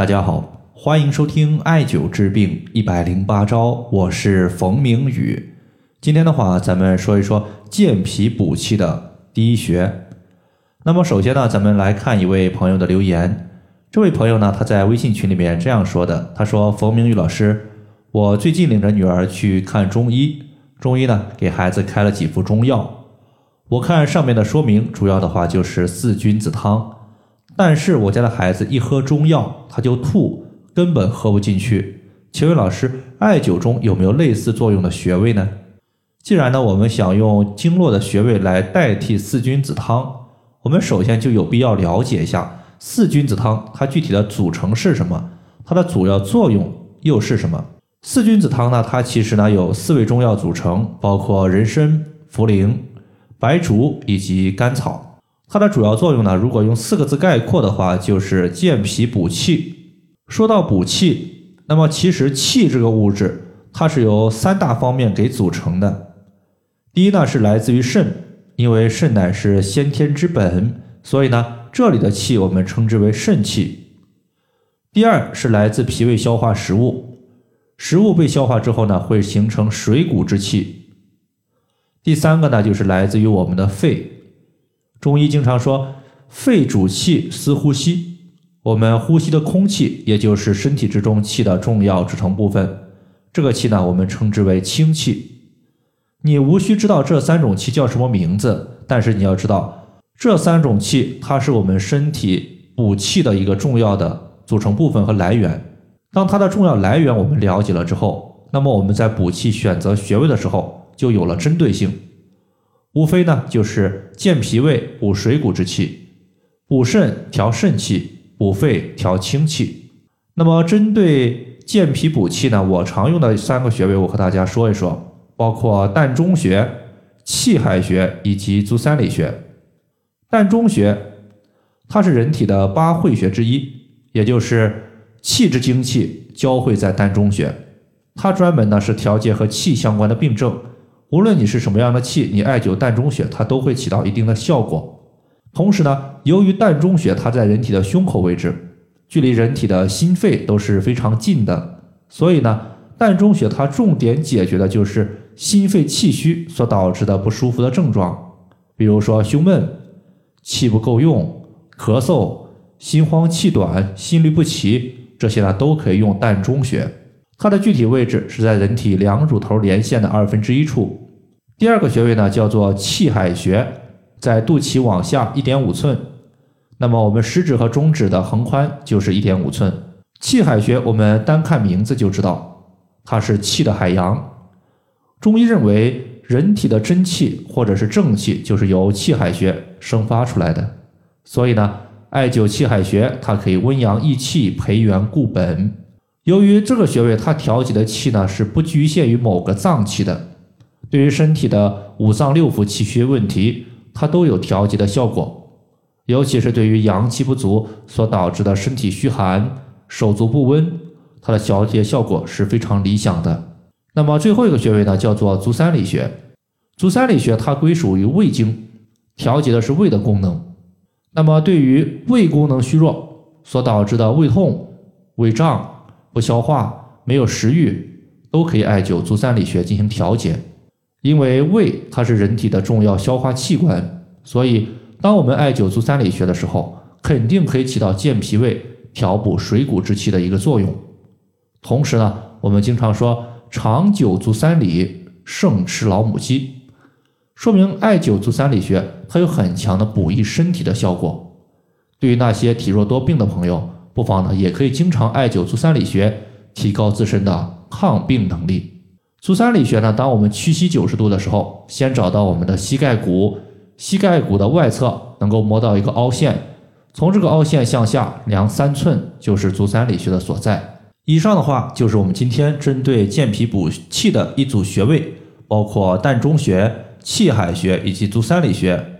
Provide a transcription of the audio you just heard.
大家好，欢迎收听艾灸治病一百零八招，我是冯明宇。今天的话，咱们说一说健脾补气的第一穴。那么首先呢，咱们来看一位朋友的留言。这位朋友呢，他在微信群里面这样说的：“他说，冯明宇老师，我最近领着女儿去看中医，中医呢给孩子开了几副中药。我看上面的说明，主要的话就是四君子汤。”但是我家的孩子一喝中药他就吐，根本喝不进去。请问老师，艾灸中有没有类似作用的穴位呢？既然呢我们想用经络的穴位来代替四君子汤，我们首先就有必要了解一下四君子汤它具体的组成是什么，它的主要作用又是什么？四君子汤呢，它其实呢有四味中药组成，包括人参、茯苓、白术以及甘草。它的主要作用呢，如果用四个字概括的话，就是健脾补气。说到补气，那么其实气这个物质，它是由三大方面给组成的。第一呢，是来自于肾，因为肾乃是先天之本，所以呢，这里的气我们称之为肾气。第二是来自脾胃消化食物，食物被消化之后呢，会形成水谷之气。第三个呢，就是来自于我们的肺。中医经常说，肺主气，司呼吸。我们呼吸的空气，也就是身体之中气的重要组成部分。这个气呢，我们称之为清气。你无需知道这三种气叫什么名字，但是你要知道，这三种气它是我们身体补气的一个重要的组成部分和来源。当它的重要来源我们了解了之后，那么我们在补气选择穴位的时候就有了针对性。无非呢，就是健脾胃、补水谷之气，补肾调肾气，补肺调清气。那么针对健脾补气呢，我常用的三个穴位，我和大家说一说，包括膻中穴、气海穴以及足三里穴。膻中穴，它是人体的八会穴之一，也就是气之精气交汇在膻中穴，它专门呢是调节和气相关的病症。无论你是什么样的气，你艾灸膻中穴，它都会起到一定的效果。同时呢，由于膻中穴它在人体的胸口位置，距离人体的心肺都是非常近的，所以呢，膻中穴它重点解决的就是心肺气虚所导致的不舒服的症状，比如说胸闷、气不够用、咳嗽、心慌气短、心律不齐，这些呢都可以用膻中穴。它的具体位置是在人体两乳头连线的二分之一处。第二个穴位呢，叫做气海穴，在肚脐往下一点五寸。那么我们食指和中指的横宽就是一点五寸。气海穴，我们单看名字就知道，它是气的海洋。中医认为，人体的真气或者是正气，就是由气海穴生发出来的。所以呢，艾灸气海穴，它可以温阳益气，培元固本。由于这个穴位它调节的气呢是不局限于某个脏器的，对于身体的五脏六腑气虚问题，它都有调节的效果。尤其是对于阳气不足所导致的身体虚寒、手足不温，它的调节效果是非常理想的。那么最后一个穴位呢，叫做足三里穴。足三里穴它归属于胃经，调节的是胃的功能。那么对于胃功能虚弱所导致的胃痛、胃胀。不消化、没有食欲，都可以艾灸足三里穴进行调节。因为胃它是人体的重要消化器官，所以当我们艾灸足三里穴的时候，肯定可以起到健脾胃、调补水谷之气的一个作用。同时呢，我们经常说长久足三里，胜吃老母鸡，说明艾灸足三里穴它有很强的补益身体的效果。对于那些体弱多病的朋友，不妨呢，也可以经常艾灸足三里穴，提高自身的抗病能力。足三里穴呢，当我们屈膝九十度的时候，先找到我们的膝盖骨，膝盖骨的外侧能够摸到一个凹陷，从这个凹陷向下量三寸，就是足三里穴的所在。以上的话就是我们今天针对健脾补气的一组穴位，包括膻中穴、气海穴以及足三里穴。